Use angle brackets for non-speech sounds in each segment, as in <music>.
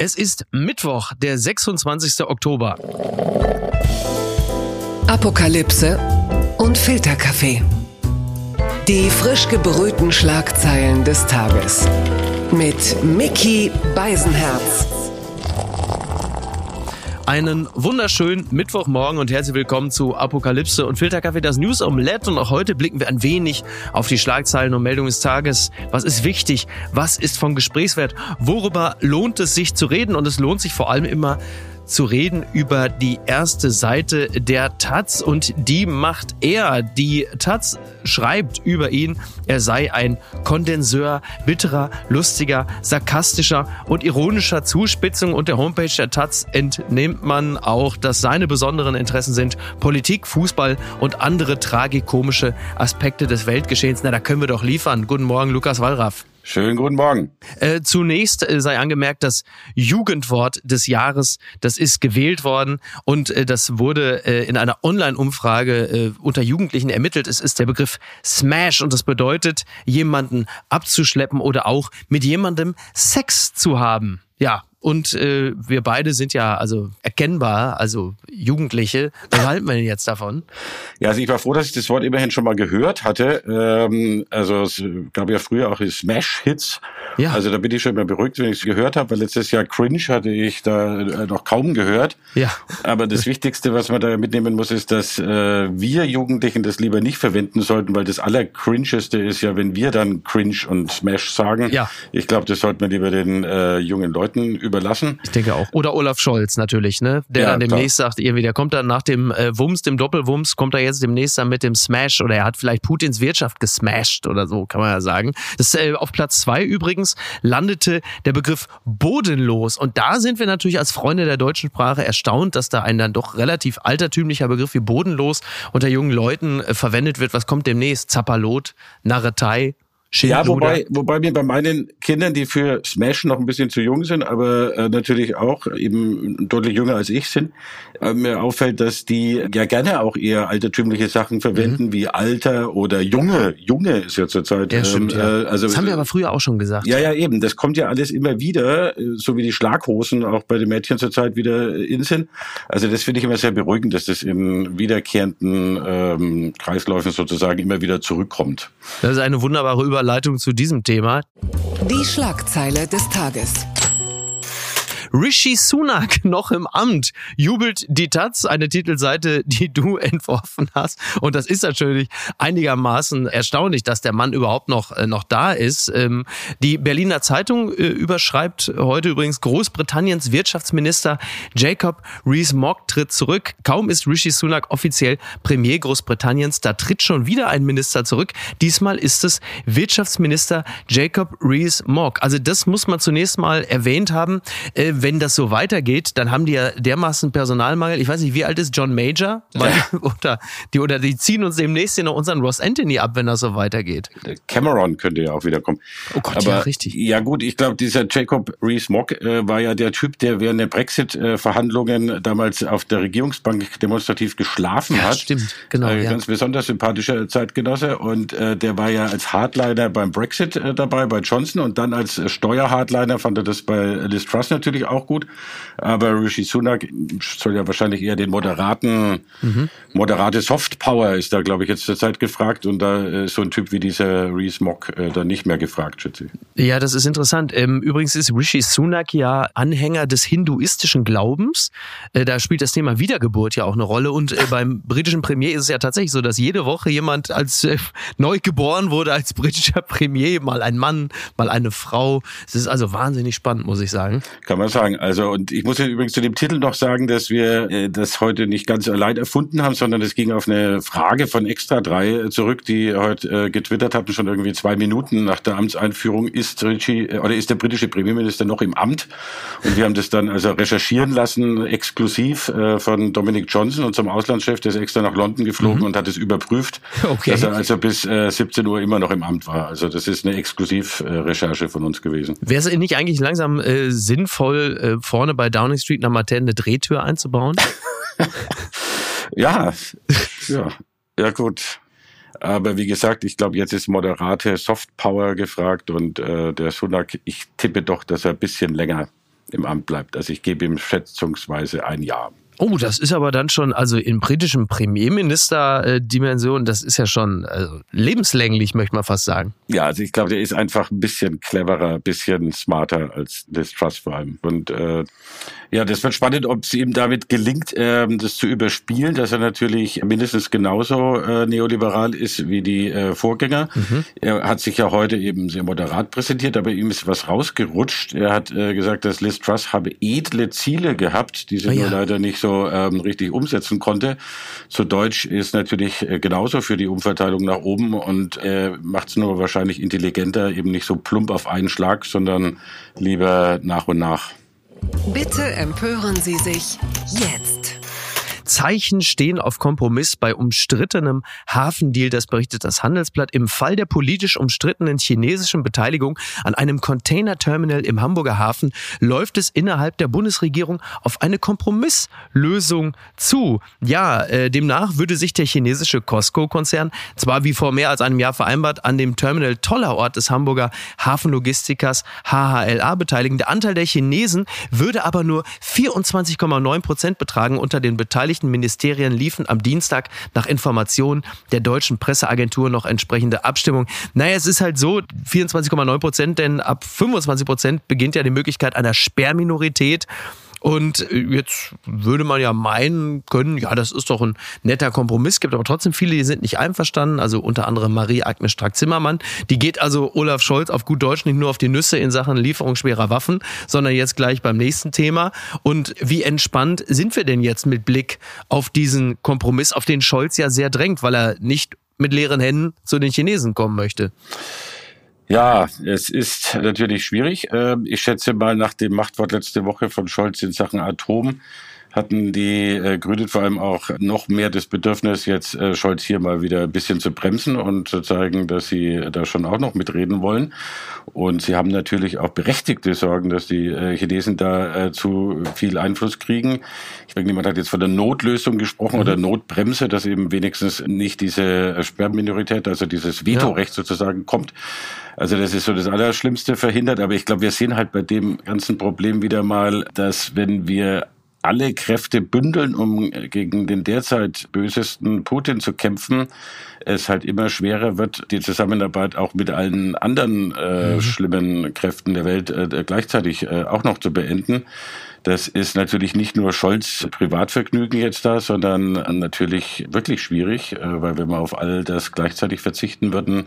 Es ist Mittwoch, der 26. Oktober. Apokalypse und Filterkaffee. Die frisch gebrühten Schlagzeilen des Tages. Mit Mickey Beisenherz. Einen wunderschönen Mittwochmorgen und herzlich willkommen zu Apokalypse und Filterkaffee, das News Omelette. Und auch heute blicken wir ein wenig auf die Schlagzeilen und Meldungen des Tages. Was ist wichtig? Was ist von Gesprächswert? Worüber lohnt es sich zu reden? Und es lohnt sich vor allem immer zu reden über die erste Seite der Taz und die macht er. Die Taz schreibt über ihn, er sei ein Kondenseur bitterer, lustiger, sarkastischer und ironischer Zuspitzung und der Homepage der Taz entnimmt man auch, dass seine besonderen Interessen sind Politik, Fußball und andere tragikomische Aspekte des Weltgeschehens. Na, da können wir doch liefern. Guten Morgen, Lukas Wallraff. Schönen guten Morgen. Äh, zunächst äh, sei angemerkt, das Jugendwort des Jahres, das ist gewählt worden und äh, das wurde äh, in einer Online-Umfrage äh, unter Jugendlichen ermittelt. Es ist der Begriff Smash und das bedeutet, jemanden abzuschleppen oder auch mit jemandem Sex zu haben. Ja, und äh, wir beide sind ja also erkennbar, also Jugendliche. Was halten wir denn jetzt davon? Ja, also ich war froh, dass ich das Wort immerhin schon mal gehört hatte. Ähm, also es gab ja früher auch Smash-Hits. Ja. Also da bin ich schon mal beruhigt, wenn ich es gehört habe, weil letztes Jahr Cringe hatte ich da äh, noch kaum gehört. Ja. Aber das Wichtigste, was man da mitnehmen muss, ist, dass äh, wir Jugendlichen das lieber nicht verwenden sollten, weil das Allercringeste ist ja, wenn wir dann Cringe und Smash sagen. Ja. Ich glaube, das sollte man lieber den äh, jungen Leuten überlassen. Ich denke auch. Oder Olaf Scholz natürlich, ne? Der ja, dann demnächst klar. sagt, irgendwie, der kommt dann nach dem äh, Wumms, dem Doppelwumms, kommt er jetzt demnächst dann mit dem Smash oder er hat vielleicht Putins Wirtschaft gesmashed oder so, kann man ja sagen. Das äh, auf Platz zwei übrigens landete der Begriff bodenlos. Und da sind wir natürlich als Freunde der deutschen Sprache erstaunt, dass da ein dann doch relativ altertümlicher Begriff wie bodenlos unter jungen Leuten äh, verwendet wird. Was kommt demnächst? Zappalot, Narretei, ja, wobei, wobei mir bei meinen Kindern, die für Smash noch ein bisschen zu jung sind, aber äh, natürlich auch eben deutlich jünger als ich sind, äh, mir auffällt, dass die ja gerne auch eher altertümliche Sachen verwenden, mhm. wie Alter oder Junge. Junge ist ja zurzeit. Ja, stimmt, ähm, ja. Äh, also, das haben wir aber früher auch schon gesagt. Ja, ja, eben. Das kommt ja alles immer wieder, äh, so wie die Schlaghosen auch bei den Mädchen zurzeit wieder in sind. Also das finde ich immer sehr beruhigend, dass das in wiederkehrenden ähm, Kreisläufen sozusagen immer wieder zurückkommt. Das ist eine wunderbare Über Überleitung zu diesem Thema. Die Schlagzeile des Tages. Rishi Sunak <laughs> noch im Amt, jubelt die Taz, eine Titelseite, die du <laughs> entworfen hast. Und das ist natürlich einigermaßen erstaunlich, dass der Mann überhaupt noch, äh, noch da ist. Ähm, die Berliner Zeitung äh, überschreibt heute übrigens Großbritanniens Wirtschaftsminister Jacob Rees-Mogg tritt zurück. Kaum ist Rishi Sunak offiziell Premier Großbritanniens, da tritt schon wieder ein Minister zurück. Diesmal ist es Wirtschaftsminister Jacob Rees-Mogg. Also das muss man zunächst mal erwähnt haben. Äh, wenn das so weitergeht, dann haben die ja dermaßen Personalmangel. Ich weiß nicht, wie alt ist John Major? Ja. Oder, <laughs> die, oder die ziehen uns demnächst hier noch unseren Ross Anthony ab, wenn das so weitergeht. Cameron könnte ja auch wiederkommen. Oh Gott, Aber, ja, richtig. Ja gut, ich glaube, dieser Jacob Rees-Mogg äh, war ja der Typ, der während der Brexit-Verhandlungen damals auf der Regierungsbank demonstrativ geschlafen ja, hat. stimmt, genau. Äh, ja. Ganz besonders sympathischer Zeitgenosse. Und äh, der war ja als Hardliner beim Brexit äh, dabei, bei Johnson. Und dann als Steuerhardliner fand er das bei Liz Truss natürlich auch gut. Aber Rishi Sunak soll ja wahrscheinlich eher den moderaten, mhm. moderate Softpower ist da, glaube ich, jetzt zur Zeit gefragt. Und da ist so ein Typ wie dieser Reese Mock äh, dann nicht mehr gefragt, schätze ich. Ja, das ist interessant. Ähm, übrigens ist Rishi Sunak ja Anhänger des hinduistischen Glaubens. Äh, da spielt das Thema Wiedergeburt ja auch eine Rolle. Und äh, beim britischen Premier ist es ja tatsächlich so, dass jede Woche jemand als neu geboren wurde als britischer Premier, mal ein Mann, mal eine Frau. Es ist also wahnsinnig spannend, muss ich sagen. Kann man sagen. Also, und ich muss ja übrigens zu dem Titel noch sagen, dass wir äh, das heute nicht ganz allein erfunden haben, sondern es ging auf eine Frage von Extra 3 zurück, die heute äh, getwittert hatten, schon irgendwie zwei Minuten nach der Amtseinführung, ist Richie, äh, oder ist der britische Premierminister noch im Amt? Und wir haben das dann also recherchieren lassen, exklusiv äh, von Dominic Johnson, unserem Auslandschef, der ist extra nach London geflogen mhm. und hat es überprüft, okay. dass er also bis äh, 17 Uhr immer noch im Amt war. Also das ist eine Exklusivrecherche von uns gewesen. Wäre es nicht eigentlich langsam äh, sinnvoll, äh, vorne bei Downing Street nach Martin eine Drehtür einzubauen? <laughs> ja, ja, ja gut. Aber wie gesagt, ich glaube, jetzt ist moderate Softpower gefragt und äh, der Sunak, ich tippe doch, dass er ein bisschen länger im Amt bleibt. Also ich gebe ihm schätzungsweise ein Jahr. Oh, das ist aber dann schon, also in britischen Premierminister-Dimension, das ist ja schon also lebenslänglich, möchte man fast sagen. Ja, also ich glaube, der ist einfach ein bisschen cleverer, ein bisschen smarter als Liz Truss vor allem. Und äh, ja, das wird spannend, ob es ihm damit gelingt, äh, das zu überspielen, dass er natürlich mindestens genauso äh, neoliberal ist wie die äh, Vorgänger. Mhm. Er hat sich ja heute eben sehr moderat präsentiert, aber ihm ist was rausgerutscht. Er hat äh, gesagt, dass Liz Truss habe edle Ziele gehabt, die sie oh ja. nur leider nicht so ähm, richtig umsetzen konnte. Zu Deutsch ist natürlich äh, genauso für die Umverteilung nach oben und äh, macht es nur wahrscheinlich intelligenter, eben nicht so plump auf einen Schlag, sondern lieber nach und nach. Bitte empören Sie sich jetzt. Zeichen stehen auf Kompromiss bei umstrittenem Hafendeal, das berichtet das Handelsblatt. Im Fall der politisch umstrittenen chinesischen Beteiligung an einem Containerterminal im Hamburger Hafen läuft es innerhalb der Bundesregierung auf eine Kompromisslösung zu. Ja, äh, demnach würde sich der chinesische Costco-Konzern zwar wie vor mehr als einem Jahr vereinbart an dem Terminal Tollerort des Hamburger Hafenlogistikers HHLA beteiligen. Der Anteil der Chinesen würde aber nur 24,9 Prozent betragen unter den Beteiligten beteiligten Ministerien liefen am Dienstag nach Informationen der deutschen Presseagentur noch entsprechende Abstimmung. Naja, es ist halt so, 24,9 Prozent, denn ab 25 Prozent beginnt ja die Möglichkeit einer Sperrminorität. Und äh, jetzt würde man ja meinen können, ja, das ist doch ein netter Kompromiss, gibt aber trotzdem viele, die sind nicht einverstanden, also unter anderem Marie-Agnes Strack-Zimmermann. Die geht also Olaf Scholz auf gut Deutsch nicht nur auf die Nüsse in Sachen Lieferung schwerer Waffen, sondern jetzt gleich beim nächsten Thema. Und wie entspannt sind wir denn jetzt mit Blick auf diesen Kompromiss, auf den Scholz ja sehr drängt, weil er nicht mit leeren Händen zu den Chinesen kommen möchte? Ja, es ist natürlich schwierig. Ähm, ich schätze mal nach dem Machtwort letzte Woche von Scholz in Sachen Atom hatten die äh, Grünen vor allem auch noch mehr das Bedürfnis, jetzt äh, Scholz hier mal wieder ein bisschen zu bremsen und zu zeigen, dass sie da schon auch noch mitreden wollen. Und sie haben natürlich auch berechtigte Sorgen, dass die äh, Chinesen da äh, zu viel Einfluss kriegen. Ich denke, niemand hat jetzt von der Notlösung gesprochen mhm. oder Notbremse, dass eben wenigstens nicht diese Sperrminorität, also dieses Vetorecht ja. sozusagen kommt. Also das ist so das Allerschlimmste verhindert. Aber ich glaube, wir sehen halt bei dem ganzen Problem wieder mal, dass wenn wir alle Kräfte bündeln, um gegen den derzeit bösesten Putin zu kämpfen, es halt immer schwerer wird, die Zusammenarbeit auch mit allen anderen äh, mhm. schlimmen Kräften der Welt äh, gleichzeitig äh, auch noch zu beenden. Das ist natürlich nicht nur Scholz Privatvergnügen jetzt da, sondern natürlich wirklich schwierig, äh, weil wenn wir auf all das gleichzeitig verzichten würden,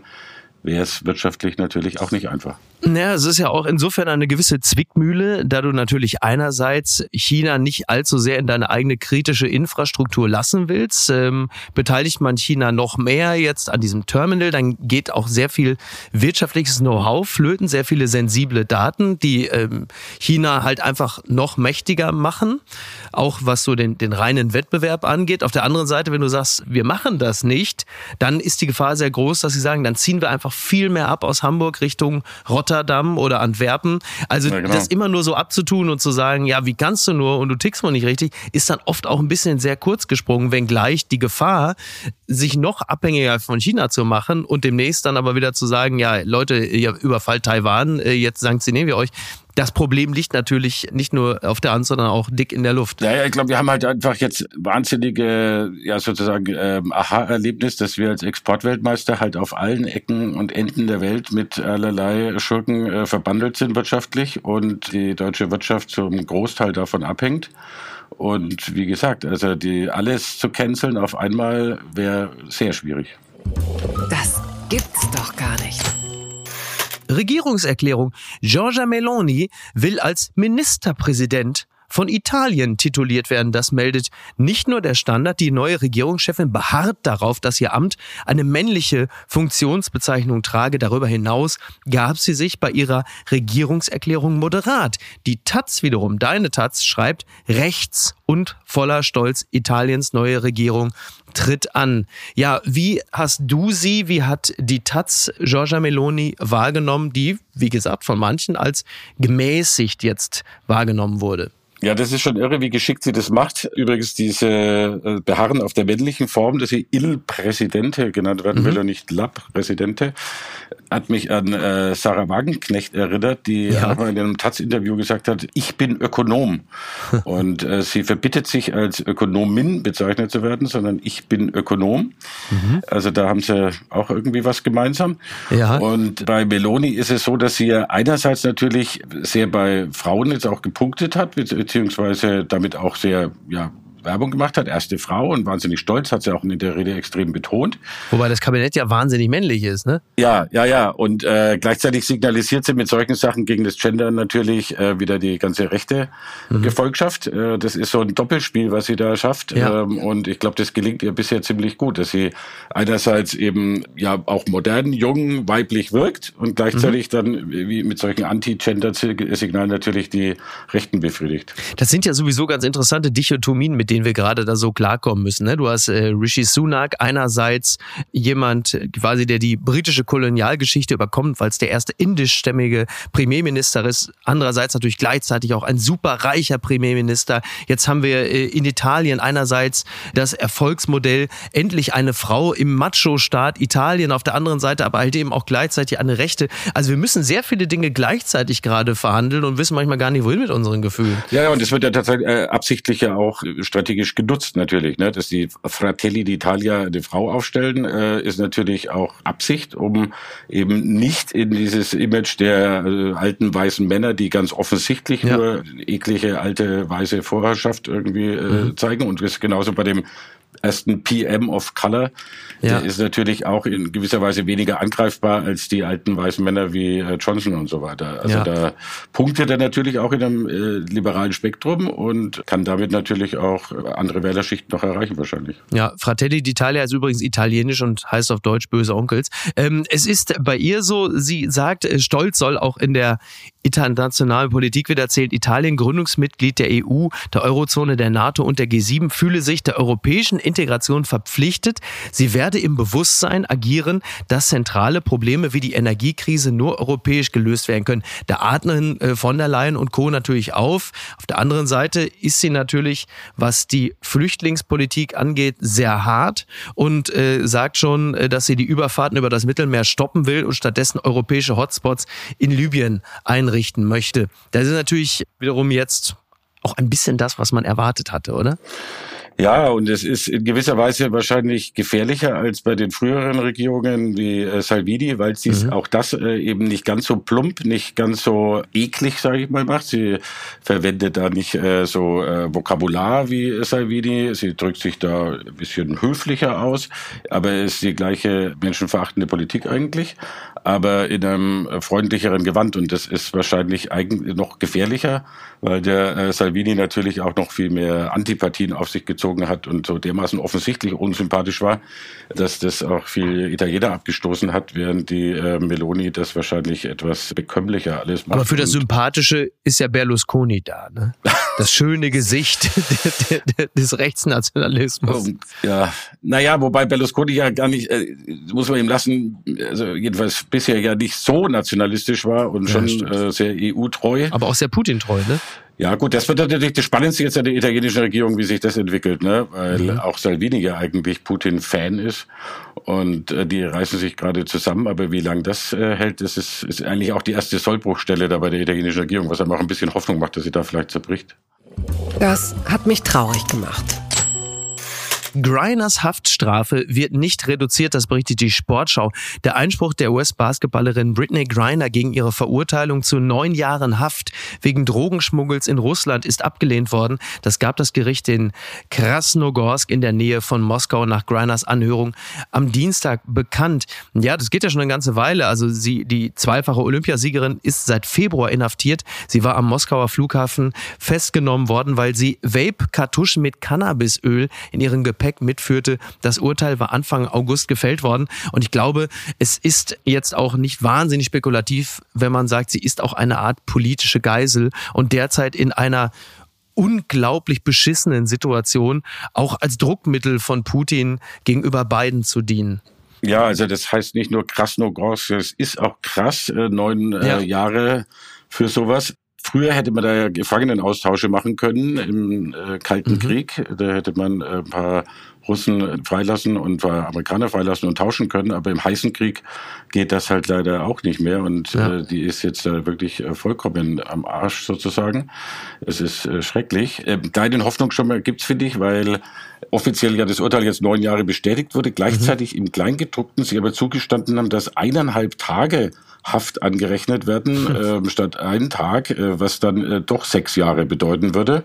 wäre es wirtschaftlich natürlich auch nicht einfach. Naja, es ist ja auch insofern eine gewisse Zwickmühle, da du natürlich einerseits China nicht allzu sehr in deine eigene kritische Infrastruktur lassen willst. Ähm, beteiligt man China noch mehr jetzt an diesem Terminal, dann geht auch sehr viel wirtschaftliches Know-how flöten, sehr viele sensible Daten, die ähm, China halt einfach noch mächtiger machen, auch was so den, den reinen Wettbewerb angeht. Auf der anderen Seite, wenn du sagst, wir machen das nicht, dann ist die Gefahr sehr groß, dass sie sagen, dann ziehen wir einfach viel mehr ab aus Hamburg Richtung Rotterdam Rotterdam oder Antwerpen. Also ja, genau. das immer nur so abzutun und zu sagen, ja, wie kannst du nur und du tickst mal nicht richtig, ist dann oft auch ein bisschen sehr kurz gesprungen, wenngleich die Gefahr, sich noch abhängiger von China zu machen und demnächst dann aber wieder zu sagen, ja, Leute, ihr überfallt Taiwan, äh, jetzt sanktionieren wir euch, das Problem liegt natürlich nicht nur auf der Hand, sondern auch dick in der Luft. Ja, ja ich glaube, wir haben halt einfach jetzt wahnsinnige, ja sozusagen ähm, Aha-Erlebnis, dass wir als Exportweltmeister halt auf allen Ecken und Enden der Welt mit allerlei Schurken äh, verbandelt sind wirtschaftlich und die deutsche Wirtschaft zum Großteil davon abhängt. Und wie gesagt, also die alles zu canceln auf einmal wäre sehr schwierig. Das gibt's doch gar nicht. Regierungserklärung. Giorgia Meloni will als Ministerpräsident von Italien tituliert werden. Das meldet nicht nur der Standard. Die neue Regierungschefin beharrt darauf, dass ihr Amt eine männliche Funktionsbezeichnung trage. Darüber hinaus gab sie sich bei ihrer Regierungserklärung moderat. Die Taz wiederum, deine Taz, schreibt rechts und voller Stolz Italiens neue Regierung tritt an. Ja, wie hast du sie, wie hat die Taz Giorgia Meloni wahrgenommen, die, wie gesagt, von manchen als gemäßigt jetzt wahrgenommen wurde? Ja, das ist schon irre, wie geschickt sie das macht. Übrigens diese äh, Beharren auf der männlichen Form, dass sie Il Presidente genannt werden mhm. will und nicht La Presidente, hat mich an äh, Sarah Wagenknecht erinnert, die ja. in einem Taz-Interview gesagt hat, ich bin Ökonom. <laughs> und äh, sie verbittet sich als Ökonomin bezeichnet zu werden, sondern ich bin Ökonom. Mhm. Also da haben sie auch irgendwie was gemeinsam. Ja. Und bei Meloni ist es so, dass sie einerseits natürlich sehr bei Frauen jetzt auch gepunktet hat, beziehungsweise damit auch sehr ja, Werbung gemacht hat, erste Frau und wahnsinnig stolz, hat sie auch in der Rede extrem betont. Wobei das Kabinett ja wahnsinnig männlich ist, ne? Ja, ja, ja. Und äh, gleichzeitig signalisiert sie mit solchen Sachen gegen das Gender natürlich äh, wieder die ganze rechte mhm. Gefolgschaft. Äh, das ist so ein Doppelspiel, was sie da schafft. Ja. Ähm, und ich glaube, das gelingt ihr bisher ziemlich gut, dass sie einerseits eben ja auch modern, jung, weiblich wirkt und gleichzeitig mhm. dann wie mit solchen Anti-Gender-Signalen natürlich die Rechten befriedigt. Das sind ja sowieso ganz interessante Dichotomien, mit denen wir gerade da so klarkommen müssen. Ne? Du hast äh, Rishi Sunak, einerseits jemand quasi, der die britische Kolonialgeschichte überkommt, weil es der erste indischstämmige Premierminister ist. Andererseits natürlich gleichzeitig auch ein super reicher Premierminister. Jetzt haben wir äh, in Italien einerseits das Erfolgsmodell, endlich eine Frau im Macho-Staat Italien, auf der anderen Seite aber halt eben auch gleichzeitig eine Rechte. Also wir müssen sehr viele Dinge gleichzeitig gerade verhandeln und wissen manchmal gar nicht, wohin mit unseren Gefühlen. Ja, und es wird ja tatsächlich äh, absichtlich ja auch strategisch genutzt natürlich. Ne? Dass die Fratelli d'Italia eine Frau aufstellen, äh, ist natürlich auch Absicht, um eben nicht in dieses Image der äh, alten weißen Männer, die ganz offensichtlich ja. nur eklige alte weiße Vorherrschaft irgendwie äh, mhm. zeigen. Und das ist genauso bei dem ersten PM of Color. Ja. Der ist natürlich auch in gewisser Weise weniger angreifbar als die alten weißen Männer wie äh, Johnson und so weiter. Also ja. da punktet er natürlich auch in einem äh, liberalen Spektrum und kann damit natürlich auch andere Wählerschichten noch erreichen wahrscheinlich. Ja, Fratelli d'Italia ist übrigens italienisch und heißt auf Deutsch böse Onkels. Ähm, es ist bei ihr so, sie sagt, äh, Stolz soll auch in der internationalen Politik wird erzählt, Italien Gründungsmitglied der EU, der Eurozone, der NATO und der G7 fühle sich der europäischen Integration verpflichtet. Sie werde im Bewusstsein agieren, dass zentrale Probleme wie die Energiekrise nur europäisch gelöst werden können. Da atmen äh, von der Leyen und Co. natürlich auf. Auf der anderen Seite ist sie natürlich, was die Flüchtlingspolitik angeht, sehr hart und äh, sagt schon, äh, dass sie die Überfahrten über das Mittelmeer stoppen will und stattdessen europäische Hotspots in Libyen einrichten möchte. Das ist natürlich wiederum jetzt auch ein bisschen das, was man erwartet hatte, oder? Ja, und es ist in gewisser Weise wahrscheinlich gefährlicher als bei den früheren Regierungen wie äh, Salvini, weil sie mhm. auch das äh, eben nicht ganz so plump, nicht ganz so eklig, sage ich mal, macht. Sie verwendet da nicht äh, so äh, Vokabular wie Salvini. Sie drückt sich da ein bisschen höflicher aus, aber es ist die gleiche menschenverachtende Politik eigentlich aber in einem freundlicheren Gewand. Und das ist wahrscheinlich eigentlich noch gefährlicher, weil der äh, Salvini natürlich auch noch viel mehr Antipathien auf sich gezogen hat und so dermaßen offensichtlich unsympathisch war, dass das auch viel Italiener abgestoßen hat, während die äh, Meloni das wahrscheinlich etwas bekömmlicher alles macht. Aber für das Sympathische ist ja Berlusconi da, ne? Das schöne Gesicht <laughs> des Rechtsnationalismus. Ja, naja, wobei Berlusconi ja gar nicht, äh, muss man ihm lassen, also jedenfalls bisher ja nicht so nationalistisch war und schon äh, sehr EU-treu. Aber auch sehr Putin-treu, ne? Ja, gut, das wird natürlich das Spannendste jetzt an der italienischen Regierung, wie sich das entwickelt, ne? Weil mhm. auch Salvini ja eigentlich Putin-Fan ist und äh, die reißen sich gerade zusammen, aber wie lange das äh, hält, das ist, ist eigentlich auch die erste Sollbruchstelle da bei der italienischen Regierung, was einem auch ein bisschen Hoffnung macht, dass sie da vielleicht zerbricht. Das hat mich traurig gemacht. Griners Haftstrafe wird nicht reduziert, das berichtet die Sportschau. Der Einspruch der US-Basketballerin Britney Griner gegen ihre Verurteilung zu neun Jahren Haft wegen Drogenschmuggels in Russland ist abgelehnt worden. Das gab das Gericht in Krasnogorsk in der Nähe von Moskau nach Griners Anhörung am Dienstag bekannt. Ja, das geht ja schon eine ganze Weile. Also sie, die zweifache Olympiasiegerin ist seit Februar inhaftiert. Sie war am Moskauer Flughafen festgenommen worden, weil sie Vape-Kartuschen mit Cannabisöl in ihren Gepäck Gepäck mitführte. Das Urteil war Anfang August gefällt worden. Und ich glaube, es ist jetzt auch nicht wahnsinnig spekulativ, wenn man sagt, sie ist auch eine Art politische Geisel und derzeit in einer unglaublich beschissenen Situation auch als Druckmittel von Putin gegenüber beiden zu dienen. Ja, also das heißt nicht nur Krasnogorsk, es ist auch krass, äh, neun äh, ja. Jahre für sowas Früher hätte man da ja Gefangenenaustausche machen können im äh, Kalten mhm. Krieg. Da hätte man äh, ein paar Russen freilassen und Amerikaner freilassen und tauschen können. Aber im heißen Krieg geht das halt leider auch nicht mehr. Und ja. äh, die ist jetzt äh, wirklich äh, vollkommen am Arsch sozusagen. Es ist äh, schrecklich. Äh, kleinen Hoffnung schon mal gibt's finde ich, weil offiziell ja das Urteil jetzt neun Jahre bestätigt wurde. Gleichzeitig mhm. im Kleingedruckten sie aber zugestanden haben, dass eineinhalb Tage Haft angerechnet werden, <laughs> äh, statt einen Tag, äh, was dann äh, doch sechs Jahre bedeuten würde.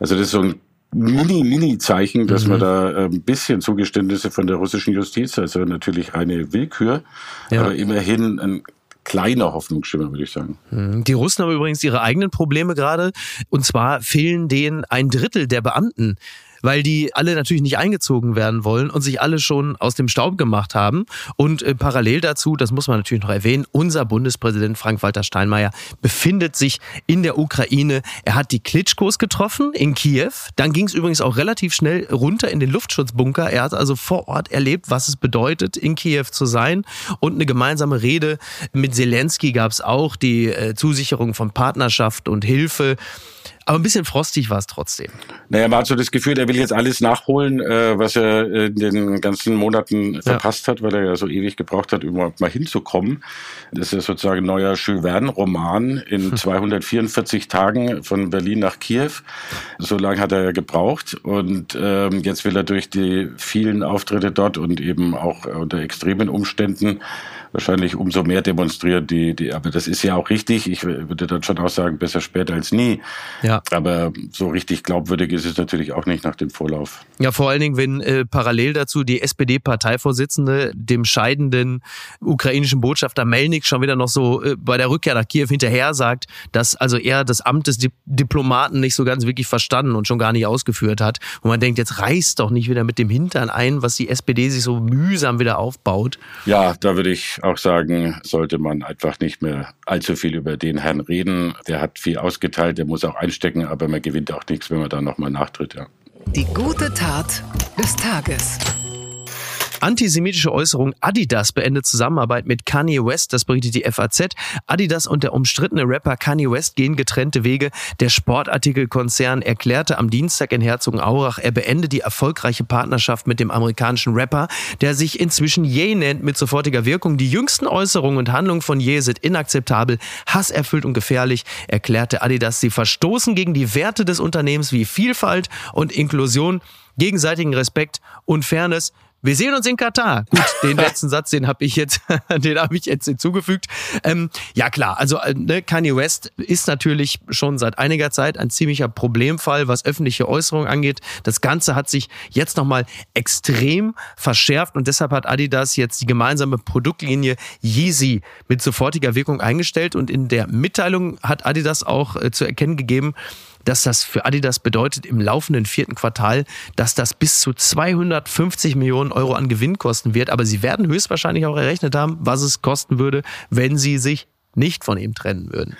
Also das ist so ein Mini-Mini-Zeichen, dass mhm. man da ein bisschen Zugeständnisse von der russischen Justiz, also natürlich eine Willkür, ja. aber immerhin ein kleiner Hoffnungsschimmer, würde ich sagen. Mhm. Die Russen haben übrigens ihre eigenen Probleme gerade. Und zwar fehlen denen ein Drittel der Beamten weil die alle natürlich nicht eingezogen werden wollen und sich alle schon aus dem Staub gemacht haben. Und äh, parallel dazu, das muss man natürlich noch erwähnen, unser Bundespräsident Frank-Walter Steinmeier befindet sich in der Ukraine. Er hat die Klitschkos getroffen in Kiew. Dann ging es übrigens auch relativ schnell runter in den Luftschutzbunker. Er hat also vor Ort erlebt, was es bedeutet, in Kiew zu sein. Und eine gemeinsame Rede mit Zelensky gab es auch, die äh, Zusicherung von Partnerschaft und Hilfe. Aber ein bisschen frostig war es trotzdem. Naja, man hat so das Gefühl, er will jetzt alles nachholen, äh, was er in den ganzen Monaten ja. verpasst hat, weil er ja so ewig gebraucht hat, überhaupt mal hinzukommen. Das ist sozusagen ein neuer Jules Verne-Roman in 244 Tagen von Berlin nach Kiew. So lange hat er ja gebraucht. Und ähm, jetzt will er durch die vielen Auftritte dort und eben auch unter extremen Umständen wahrscheinlich umso mehr demonstrieren. Die, die, aber das ist ja auch richtig. Ich würde dann schon auch sagen, besser später als nie. Ja. Aber so richtig glaubwürdig ist es natürlich auch nicht nach dem Vorlauf. Ja, vor allen Dingen, wenn äh, parallel dazu die SPD-Parteivorsitzende dem scheidenden ukrainischen Botschafter Melnik schon wieder noch so äh, bei der Rückkehr nach Kiew hinterher sagt, dass also er das Amt des Di Diplomaten nicht so ganz wirklich verstanden und schon gar nicht ausgeführt hat. Und man denkt, jetzt reißt doch nicht wieder mit dem Hintern ein, was die SPD sich so mühsam wieder aufbaut. Ja, da würde ich auch sagen, sollte man einfach nicht mehr allzu viel über den Herrn reden. Der hat viel ausgeteilt, der muss auch einstecken, aber man gewinnt auch nichts, wenn man da nochmal nachtritt. Ja. Die gute Tat des Tages. Antisemitische Äußerung. Adidas beendet Zusammenarbeit mit Kanye West. Das berichtet die FAZ. Adidas und der umstrittene Rapper Kanye West gehen getrennte Wege. Der Sportartikelkonzern erklärte am Dienstag in Herzogenaurach, er beende die erfolgreiche Partnerschaft mit dem amerikanischen Rapper, der sich inzwischen Ye nennt mit sofortiger Wirkung. Die jüngsten Äußerungen und Handlungen von Ye sind inakzeptabel, hasserfüllt und gefährlich, erklärte Adidas. Sie verstoßen gegen die Werte des Unternehmens wie Vielfalt und Inklusion, gegenseitigen Respekt und Fairness. Wir sehen uns in Katar. Gut, den <laughs> letzten Satz, den habe ich jetzt, <laughs> den habe ich jetzt hinzugefügt. Ähm, ja klar, also äh, ne, Kanye West ist natürlich schon seit einiger Zeit ein ziemlicher Problemfall, was öffentliche Äußerungen angeht. Das Ganze hat sich jetzt nochmal extrem verschärft und deshalb hat Adidas jetzt die gemeinsame Produktlinie Yeezy mit sofortiger Wirkung eingestellt und in der Mitteilung hat Adidas auch äh, zu erkennen gegeben, dass das für Adidas bedeutet im laufenden vierten Quartal, dass das bis zu 250 Millionen Euro an Gewinn kosten wird. Aber sie werden höchstwahrscheinlich auch errechnet haben, was es kosten würde, wenn sie sich nicht von ihm trennen würden.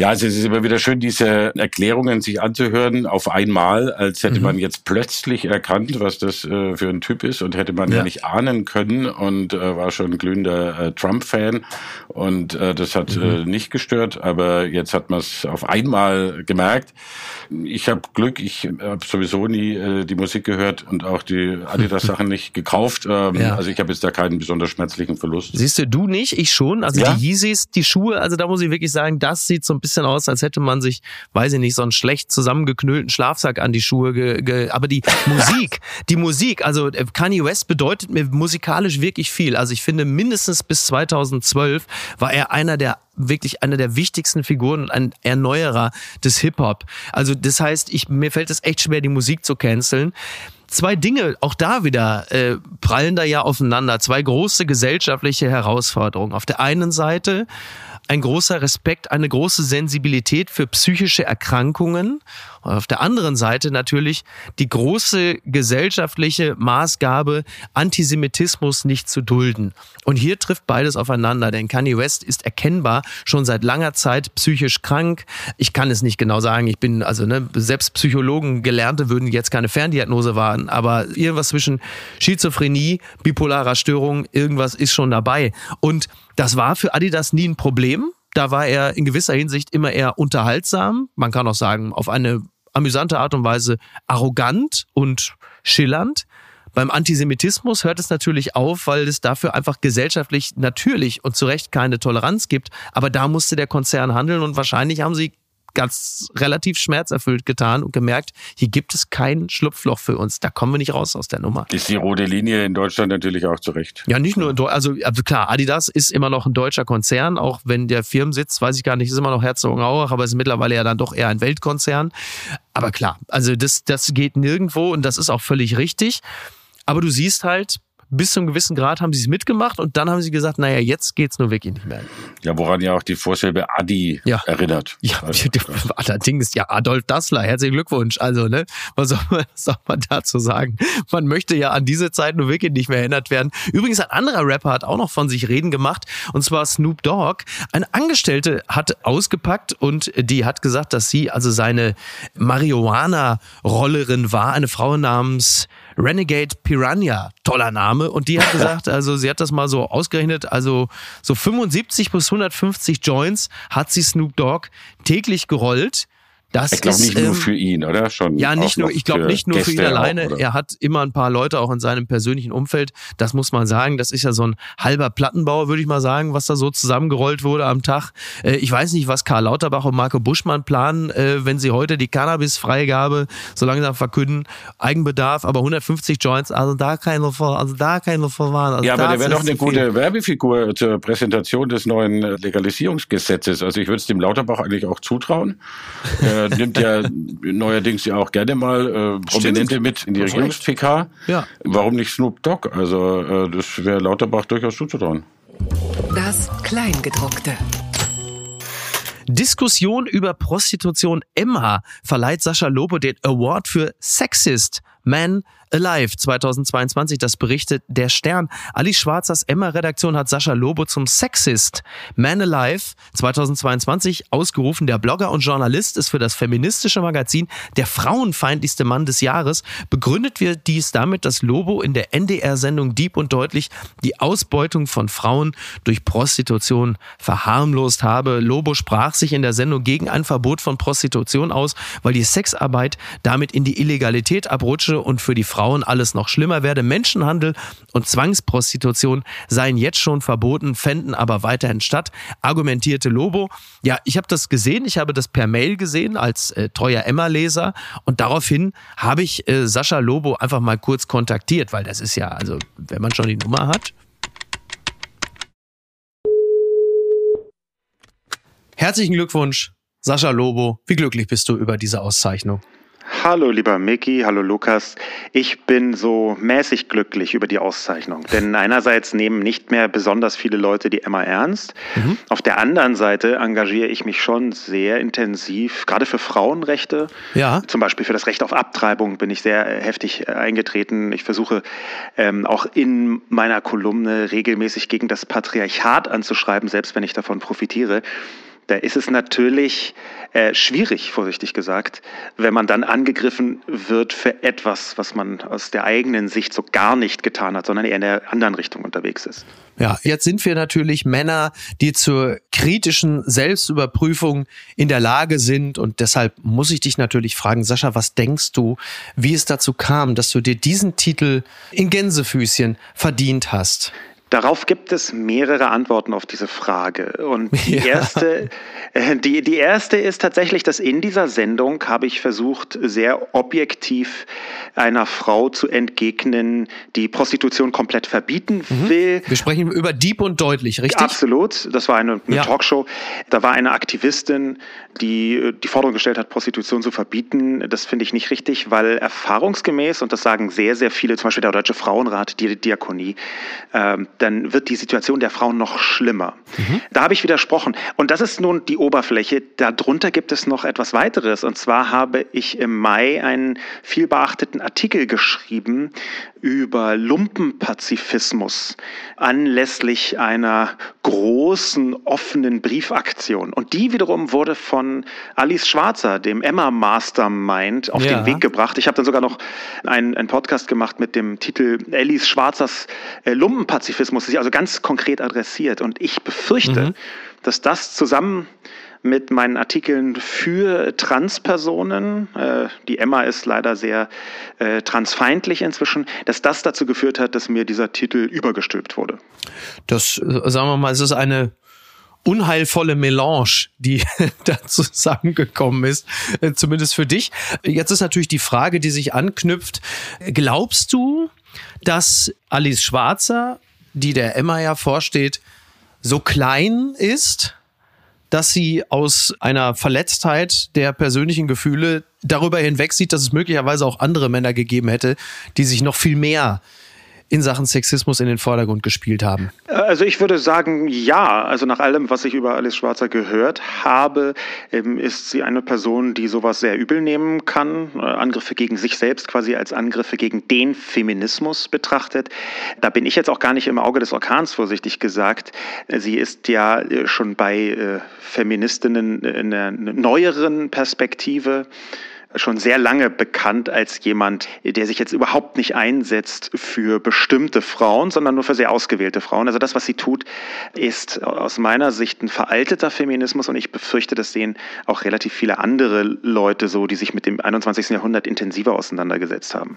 Ja, also es ist immer wieder schön, diese Erklärungen sich anzuhören auf einmal, als hätte mhm. man jetzt plötzlich erkannt, was das äh, für ein Typ ist und hätte man ja, ja nicht ahnen können und äh, war schon ein glühender äh, Trump-Fan und äh, das hat mhm. äh, nicht gestört, aber jetzt hat man es auf einmal gemerkt. Ich habe Glück, ich habe sowieso nie äh, die Musik gehört und auch die Adidas-Sachen <laughs> nicht gekauft. Ähm, ja. Also ich habe jetzt da keinen besonders schmerzlichen Verlust. Siehst du, du nicht, ich schon. Also ja? die Yeezys, die Schuhe, also da muss ich wirklich sagen, das sieht so ein bisschen bisschen aus, als hätte man sich, weiß ich nicht, so einen schlecht zusammengeknüllten Schlafsack an die Schuhe ge, ge aber die <laughs> Musik, die Musik, also äh, Kanye West bedeutet mir musikalisch wirklich viel. Also ich finde mindestens bis 2012 war er einer der wirklich einer der wichtigsten Figuren und ein Erneuerer des Hip-Hop. Also das heißt, ich, mir fällt es echt schwer, die Musik zu canceln zwei Dinge, auch da wieder, äh, prallen da ja aufeinander. Zwei große gesellschaftliche Herausforderungen. Auf der einen Seite ein großer Respekt, eine große Sensibilität für psychische Erkrankungen. Auf der anderen Seite natürlich die große gesellschaftliche Maßgabe, Antisemitismus nicht zu dulden. Und hier trifft beides aufeinander, denn Kanye West ist erkennbar schon seit langer Zeit psychisch krank. Ich kann es nicht genau sagen. Ich bin, also ne, selbst Psychologen, Gelernte würden jetzt keine Ferndiagnose wahren, aber irgendwas zwischen Schizophrenie, bipolarer Störung, irgendwas ist schon dabei. Und das war für Adidas nie ein Problem. Da war er in gewisser Hinsicht immer eher unterhaltsam. Man kann auch sagen, auf eine amüsante Art und Weise arrogant und schillernd. Beim Antisemitismus hört es natürlich auf, weil es dafür einfach gesellschaftlich natürlich und zu Recht keine Toleranz gibt. Aber da musste der Konzern handeln und wahrscheinlich haben sie ganz relativ schmerzerfüllt getan und gemerkt, hier gibt es kein Schlupfloch für uns. Da kommen wir nicht raus aus der Nummer. Ist die rote Linie in Deutschland natürlich auch zurecht. Ja, nicht nur, in also, also klar, Adidas ist immer noch ein deutscher Konzern, auch wenn der Firmensitz, weiß ich gar nicht, ist immer noch Herzogenaurach, aber es ist mittlerweile ja dann doch eher ein Weltkonzern. Aber klar, also das, das geht nirgendwo und das ist auch völlig richtig. Aber du siehst halt, bis zu einem gewissen Grad haben sie es mitgemacht und dann haben sie gesagt, naja, jetzt geht's nur wirklich nicht mehr. Ja, woran ja auch die Vorsilbe Adi ja. erinnert. Ja, also, <laughs> <laughs> allerdings, ja, Adolf Dassler, herzlichen Glückwunsch. Also, ne, was soll, man, was soll man dazu sagen? Man möchte ja an diese Zeit nur wirklich nicht mehr erinnert werden. Übrigens, ein anderer Rapper hat auch noch von sich reden gemacht und zwar Snoop Dogg. Eine Angestellte hat ausgepackt und die hat gesagt, dass sie also seine Marihuana-Rollerin war, eine Frau namens Renegade Piranha, toller Name. Und die hat <laughs> gesagt, also sie hat das mal so ausgerechnet, also so 75 bis 150 Joints hat sie Snoop Dogg täglich gerollt. Das ich glaube nicht ähm, nur für ihn, oder? Schon ja, nicht nur, ich glaube nicht nur Gäste für ihn alleine. Auch, er hat immer ein paar Leute auch in seinem persönlichen Umfeld. Das muss man sagen. Das ist ja so ein halber Plattenbauer, würde ich mal sagen, was da so zusammengerollt wurde am Tag. Äh, ich weiß nicht, was Karl Lauterbach und Marco Buschmann planen, äh, wenn sie heute die Cannabis-Freigabe so langsam verkünden. Eigenbedarf, aber 150 Joints, also da keine, also da keine verwahren. Also ja, aber der wäre doch eine gute Werbefigur zur Präsentation des neuen Legalisierungsgesetzes. Also ich würde es dem Lauterbach eigentlich auch zutrauen. <laughs> äh, nimmt ja neuerdings ja auch gerne mal äh, Prominente Stimmt. mit in die Regierungs-PK. Ja. Warum nicht Snoop Dogg? Also äh, das wäre Lauterbach durchaus zuzutrauen. Das Kleingedruckte. Diskussion über Prostitution Emma verleiht Sascha Lobo den Award für Sexist Man Alive 2022, das berichtet der Stern. Alice Schwarzers Emma-Redaktion hat Sascha Lobo zum Sexist Man Alive 2022 ausgerufen. Der Blogger und Journalist ist für das feministische Magazin der frauenfeindlichste Mann des Jahres. Begründet wird dies damit, dass Lobo in der NDR-Sendung Dieb und Deutlich die Ausbeutung von Frauen durch Prostitution verharmlost habe. Lobo sprach sich in der Sendung gegen ein Verbot von Prostitution aus, weil die Sexarbeit damit in die Illegalität abrutsche und für die Frauen alles noch schlimmer werde. Menschenhandel und Zwangsprostitution seien jetzt schon verboten, fänden aber weiterhin statt, argumentierte Lobo. Ja, ich habe das gesehen, ich habe das per Mail gesehen als äh, treuer Emma-Leser und daraufhin habe ich äh, Sascha Lobo einfach mal kurz kontaktiert, weil das ist ja, also wenn man schon die Nummer hat, Herzlichen Glückwunsch, Sascha Lobo. Wie glücklich bist du über diese Auszeichnung? Hallo lieber Mickey, hallo Lukas. Ich bin so mäßig glücklich über die Auszeichnung, denn einerseits nehmen nicht mehr besonders viele Leute die Emma ernst. Mhm. Auf der anderen Seite engagiere ich mich schon sehr intensiv, gerade für Frauenrechte. Ja. Zum Beispiel für das Recht auf Abtreibung bin ich sehr heftig eingetreten. Ich versuche ähm, auch in meiner Kolumne regelmäßig gegen das Patriarchat anzuschreiben, selbst wenn ich davon profitiere da ist es natürlich äh, schwierig, vorsichtig gesagt, wenn man dann angegriffen wird für etwas, was man aus der eigenen Sicht so gar nicht getan hat, sondern eher in der anderen Richtung unterwegs ist. Ja, jetzt sind wir natürlich Männer, die zur kritischen Selbstüberprüfung in der Lage sind und deshalb muss ich dich natürlich fragen, Sascha, was denkst du, wie es dazu kam, dass du dir diesen Titel in Gänsefüßchen verdient hast? Darauf gibt es mehrere Antworten auf diese Frage. Und <laughs> die ja. erste, äh, die, die erste ist tatsächlich, dass in dieser Sendung habe ich versucht, sehr objektiv einer Frau zu entgegnen, die Prostitution komplett verbieten mhm. will. Wir sprechen über Dieb und deutlich, richtig? Absolut. Das war eine, eine ja. Talkshow. Da war eine Aktivistin, die die Forderung gestellt hat, Prostitution zu verbieten. Das finde ich nicht richtig, weil erfahrungsgemäß, und das sagen sehr, sehr viele, zum Beispiel der Deutsche Frauenrat, die Diakonie, ähm, dann wird die Situation der Frauen noch schlimmer. Mhm. Da habe ich widersprochen. Und das ist nun die Oberfläche. Darunter gibt es noch etwas weiteres. Und zwar habe ich im Mai einen viel beachteten Artikel geschrieben über Lumpenpazifismus anlässlich einer großen offenen Briefaktion. Und die wiederum wurde von Alice Schwarzer, dem Emma Mastermind, auf ja. den Weg gebracht. Ich habe dann sogar noch einen, einen Podcast gemacht mit dem Titel Alice Schwarzers äh, Lumpenpazifismus, sich also ganz konkret adressiert. Und ich befürchte, mhm dass das zusammen mit meinen Artikeln für Transpersonen, äh, die Emma ist leider sehr äh, transfeindlich inzwischen, dass das dazu geführt hat, dass mir dieser Titel übergestülpt wurde. Das, äh, sagen wir mal, es ist eine unheilvolle Melange, die <laughs> da zusammengekommen ist, äh, zumindest für dich. Jetzt ist natürlich die Frage, die sich anknüpft. Glaubst du, dass Alice Schwarzer, die der Emma ja vorsteht, so klein ist, dass sie aus einer Verletztheit der persönlichen Gefühle darüber hinweg sieht, dass es möglicherweise auch andere Männer gegeben hätte, die sich noch viel mehr in Sachen Sexismus in den Vordergrund gespielt haben? Also ich würde sagen, ja. Also nach allem, was ich über Alice Schwarzer gehört habe, ähm, ist sie eine Person, die sowas sehr übel nehmen kann. Äh, Angriffe gegen sich selbst quasi als Angriffe gegen den Feminismus betrachtet. Da bin ich jetzt auch gar nicht im Auge des Orkans, vorsichtig gesagt. Äh, sie ist ja äh, schon bei Feministinnen in einer neueren Perspektive schon sehr lange bekannt als jemand, der sich jetzt überhaupt nicht einsetzt für bestimmte Frauen, sondern nur für sehr ausgewählte Frauen. Also das, was sie tut, ist aus meiner Sicht ein veralteter Feminismus und ich befürchte, das sehen auch relativ viele andere Leute so, die sich mit dem 21. Jahrhundert intensiver auseinandergesetzt haben.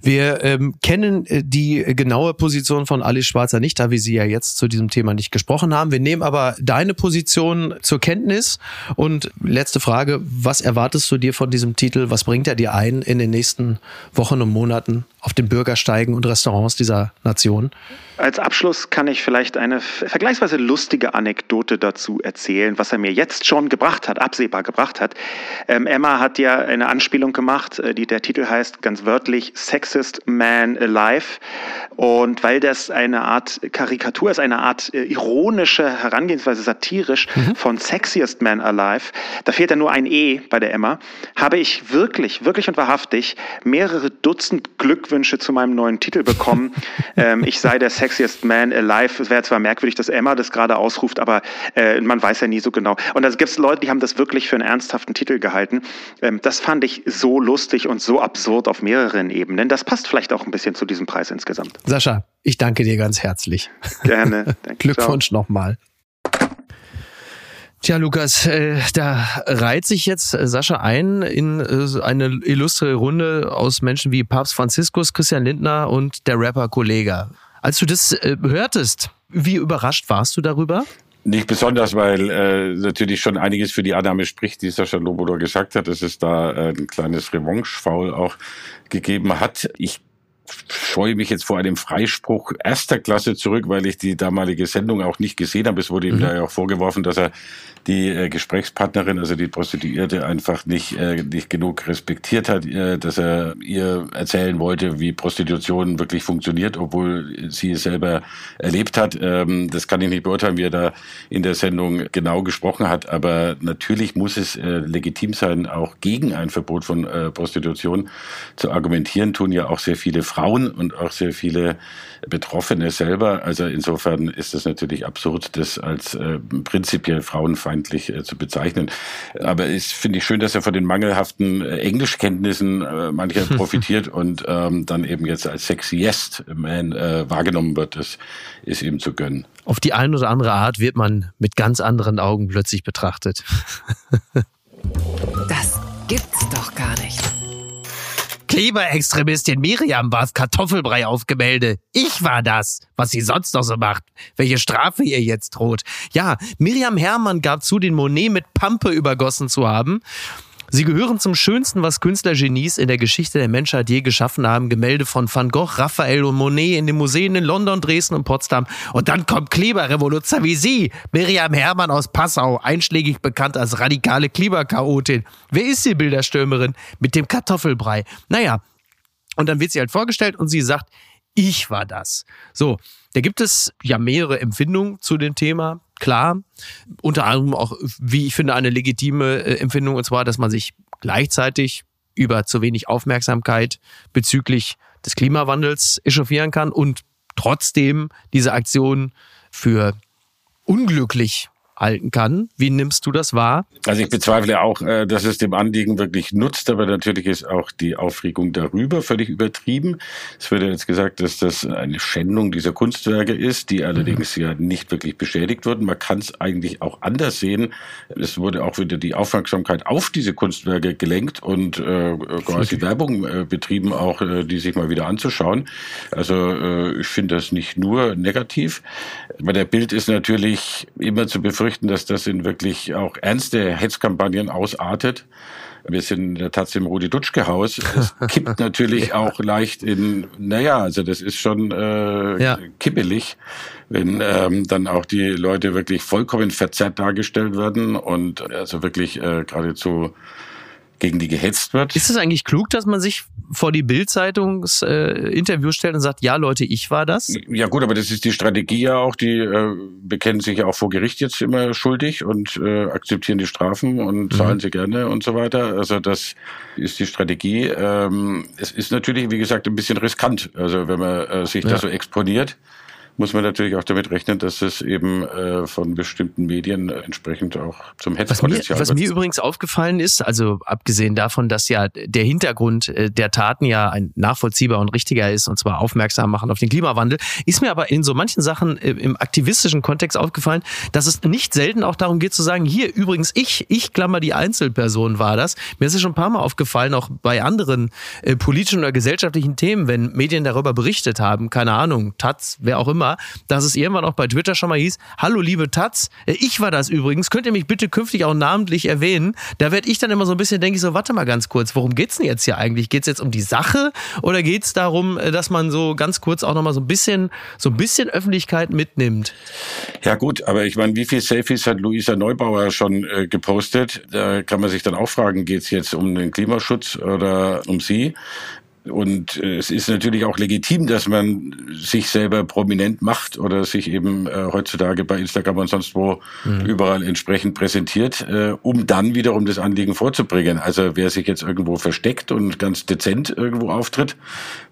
Wir ähm, kennen äh, die genaue Position von Alice Schwarzer nicht, da wir sie ja jetzt zu diesem Thema nicht gesprochen haben. Wir nehmen aber deine Position zur Kenntnis. Und letzte Frage, was erwartest du dir von diesem Titel? Was bringt er dir ein in den nächsten Wochen und Monaten auf den Bürgersteigen und Restaurants dieser Nation? Als Abschluss kann ich vielleicht eine vergleichsweise lustige Anekdote dazu erzählen, was er mir jetzt schon gebracht hat, absehbar gebracht hat. Ähm, Emma hat ja eine Anspielung gemacht, äh, die der Titel heißt ganz wörtlich Sexist Man Alive. Und weil das eine Art Karikatur ist, eine Art äh, ironische Herangehensweise, satirisch mhm. von Sexiest Man Alive, da fehlt ja nur ein E bei der Emma, habe ich wirklich, wirklich und wahrhaftig mehrere Dutzend Glückwünsche zu meinem neuen Titel bekommen. <laughs> ähm, ich sei der Sexiest Man Alive. Es wäre zwar merkwürdig, dass Emma das gerade ausruft, aber äh, man weiß ja nie so genau. Und da gibt es Leute, die haben das wirklich für einen ernsthaften Titel gehalten. Ähm, das fand ich so lustig und so absurd auf mehreren Ebenen. Das passt vielleicht auch ein bisschen zu diesem Preis insgesamt. Sascha, ich danke dir ganz herzlich. Gerne. <laughs> Glückwunsch nochmal. Tja, Lukas, äh, da reiht sich jetzt äh, Sascha ein in äh, eine illustre Runde aus Menschen wie Papst Franziskus, Christian Lindner und der Rapper Kollega. Als du das äh, hörtest, wie überrascht warst du darüber? Nicht besonders, weil äh, natürlich schon einiges für die Annahme spricht, die Sascha Lobodo gesagt hat, dass es da äh, ein kleines Revanche-Foul auch gegeben hat. Ich scheue mich jetzt vor einem Freispruch erster Klasse zurück, weil ich die damalige Sendung auch nicht gesehen habe. Es wurde ihm mhm. da ja auch vorgeworfen, dass er die äh, Gesprächspartnerin, also die Prostituierte, einfach nicht, äh, nicht genug respektiert hat, äh, dass er ihr erzählen wollte, wie Prostitution wirklich funktioniert, obwohl sie es selber erlebt hat. Ähm, das kann ich nicht beurteilen, wie er da in der Sendung genau gesprochen hat. Aber natürlich muss es äh, legitim sein, auch gegen ein Verbot von äh, Prostitution zu argumentieren, tun ja auch sehr viele Frauen und auch sehr viele Betroffene selber. Also insofern ist es natürlich absurd, das als äh, prinzipiell frauenfeindlich äh, zu bezeichnen. Aber es finde ich schön, dass er von den mangelhaften äh, Englischkenntnissen äh, mancher <laughs> profitiert und ähm, dann eben jetzt als sexiest man äh, wahrgenommen wird. Das ist ihm zu gönnen. Auf die eine oder andere Art wird man mit ganz anderen Augen plötzlich betrachtet. <laughs> das gibt's doch gar nicht. Klimaextremistin Miriam warf Kartoffelbrei auf Gemälde. Ich war das, was sie sonst noch so macht. Welche Strafe ihr jetzt droht. Ja, Miriam Herrmann gab zu, den Monet mit Pampe übergossen zu haben. Sie gehören zum Schönsten, was Künstlergenies in der Geschichte der Menschheit je geschaffen haben. Gemälde von Van Gogh, Raphael und Monet in den Museen in London, Dresden und Potsdam. Und dann kommt Kleberrevoluzer wie Sie, Miriam Herrmann aus Passau, einschlägig bekannt als radikale Klimachaotin. Wer ist die Bilderstürmerin mit dem Kartoffelbrei? Naja, und dann wird sie halt vorgestellt und sie sagt, ich war das. So, da gibt es ja mehrere Empfindungen zu dem Thema klar. Unter anderem auch, wie ich finde, eine legitime äh, Empfindung, und zwar, dass man sich gleichzeitig über zu wenig Aufmerksamkeit bezüglich des Klimawandels echauffieren kann und trotzdem diese Aktion für unglücklich halten kann. Wie nimmst du das wahr? Also ich bezweifle auch, äh, dass es dem Anliegen wirklich nutzt, aber natürlich ist auch die Aufregung darüber völlig übertrieben. Es wird ja jetzt gesagt, dass das eine Schändung dieser Kunstwerke ist, die allerdings mhm. ja nicht wirklich beschädigt wurden. Man kann es eigentlich auch anders sehen. Es wurde auch wieder die Aufmerksamkeit auf diese Kunstwerke gelenkt und äh, quasi Werbung äh, betrieben, auch äh, die sich mal wieder anzuschauen. Also äh, ich finde das nicht nur negativ. Bei der Bild ist natürlich immer zu befürchten, dass das in wirklich auch ernste Hetzkampagnen ausartet. Wir sind in der Tat im Rudi-Dutschke-Haus. Es <laughs> kippt natürlich ja. auch leicht in, naja, also das ist schon äh, ja. kippelig, wenn ähm, dann auch die Leute wirklich vollkommen verzerrt dargestellt werden und also wirklich äh, geradezu gegen die gehetzt wird. Ist es eigentlich klug, dass man sich vor die Bildzeitungs äh, Interview stellt und sagt, ja Leute, ich war das? Ja gut, aber das ist die Strategie ja auch, die äh, bekennen sich ja auch vor Gericht jetzt immer schuldig und äh, akzeptieren die Strafen und mhm. zahlen sie gerne und so weiter. Also das ist die Strategie. Ähm, es ist natürlich, wie gesagt, ein bisschen riskant, also wenn man äh, sich ja. da so exponiert muss man natürlich auch damit rechnen, dass es eben äh, von bestimmten Medien entsprechend auch zum Hetzpotenzial Was mir, was mir übrigens aufgefallen ist, also abgesehen davon, dass ja der Hintergrund äh, der Taten ja ein nachvollziehbar und richtiger ist, und zwar aufmerksam machen auf den Klimawandel, ist mir aber in so manchen Sachen äh, im aktivistischen Kontext aufgefallen, dass es nicht selten auch darum geht zu sagen, hier übrigens ich, ich klammer die Einzelperson war das. Mir ist es schon ein paar Mal aufgefallen, auch bei anderen äh, politischen oder gesellschaftlichen Themen, wenn Medien darüber berichtet haben, keine Ahnung, Taz, wer auch immer, war, dass es irgendwann auch bei Twitter schon mal hieß, hallo liebe Taz, äh, ich war das übrigens, könnt ihr mich bitte künftig auch namentlich erwähnen? Da werde ich dann immer so ein bisschen, denke ich so, warte mal ganz kurz, worum geht's denn jetzt hier eigentlich? Geht's jetzt um die Sache oder geht's darum, äh, dass man so ganz kurz auch nochmal so ein bisschen, so ein bisschen Öffentlichkeit mitnimmt? Ja gut, aber ich meine, wie viele Selfies hat Luisa Neubauer schon äh, gepostet? Da kann man sich dann auch fragen, geht's jetzt um den Klimaschutz oder um sie? Und äh, es ist natürlich auch legitim, dass man sich selber prominent macht oder sich eben äh, heutzutage bei Instagram und sonst wo mhm. überall entsprechend präsentiert, äh, um dann wiederum das Anliegen vorzubringen. Also wer sich jetzt irgendwo versteckt und ganz dezent irgendwo auftritt,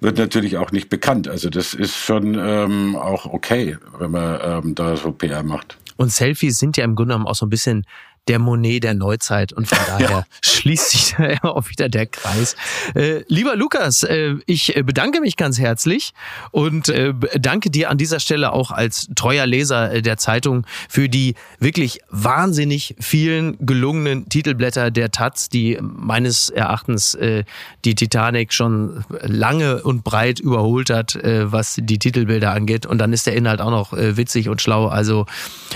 wird natürlich auch nicht bekannt. Also das ist schon ähm, auch okay, wenn man ähm, da so PR macht. Und Selfies sind ja im Grunde genommen auch so ein bisschen der Monet der Neuzeit und von <laughs> daher ja. schließt sich da ja auch wieder der Kreis. Äh, lieber Lukas, äh, ich äh, bedanke mich ganz herzlich und äh, danke dir an dieser Stelle auch als treuer Leser äh, der Zeitung für die wirklich wahnsinnig vielen gelungenen Titelblätter der Taz, die meines Erachtens äh, die Titanic schon lange und breit überholt hat, was die Titelbilder angeht. Und dann ist der Inhalt auch noch witzig und schlau. Also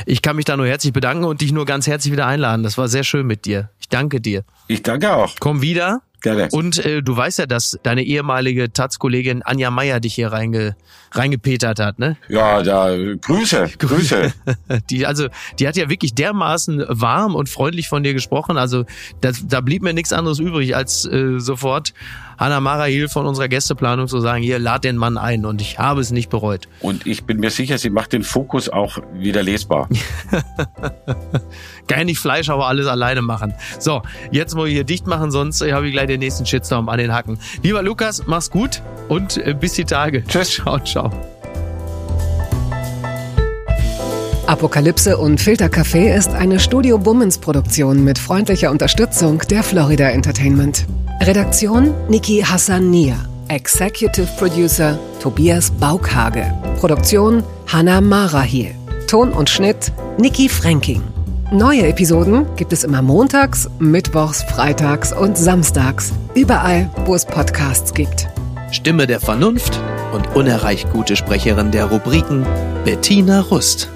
ich kann mich da nur herzlich bedanken und dich nur ganz herzlich wieder ein einladen. Das war sehr schön mit dir. Ich danke dir. Ich danke auch. Komm wieder. Gerne. Und äh, du weißt ja, dass deine ehemalige Taz-Kollegin Anja Meier dich hier reinge, reingepetert hat, ne? Ja, da <laughs> Grüße, Grüße. die, also, die hat ja wirklich dermaßen warm und freundlich von dir gesprochen. Also, da, da blieb mir nichts anderes übrig, als äh, sofort Hanna Marahil von unserer Gästeplanung zu sagen, hier, lad den Mann ein. Und ich habe es nicht bereut. Und ich bin mir sicher, sie macht den Fokus auch wieder lesbar. <laughs> Kann nicht Fleisch, aber alles alleine machen. So, jetzt muss ich hier dicht machen, sonst habe ich gleich den nächsten Shitstorm an den Hacken. Lieber Lukas, mach's gut und äh, bis die Tage. Tschüss. <laughs> Ciao, ciao. Apokalypse und Filtercafé ist eine Studio Bummens Produktion mit freundlicher Unterstützung der Florida Entertainment. Redaktion Niki Hassania. Executive Producer Tobias Baukhage. Produktion Hannah Marahiel. Ton und Schnitt Niki Fränking. Neue Episoden gibt es immer montags, mittwochs, freitags und samstags. Überall, wo es Podcasts gibt. Stimme der Vernunft und unerreicht gute Sprecherin der Rubriken Bettina Rust.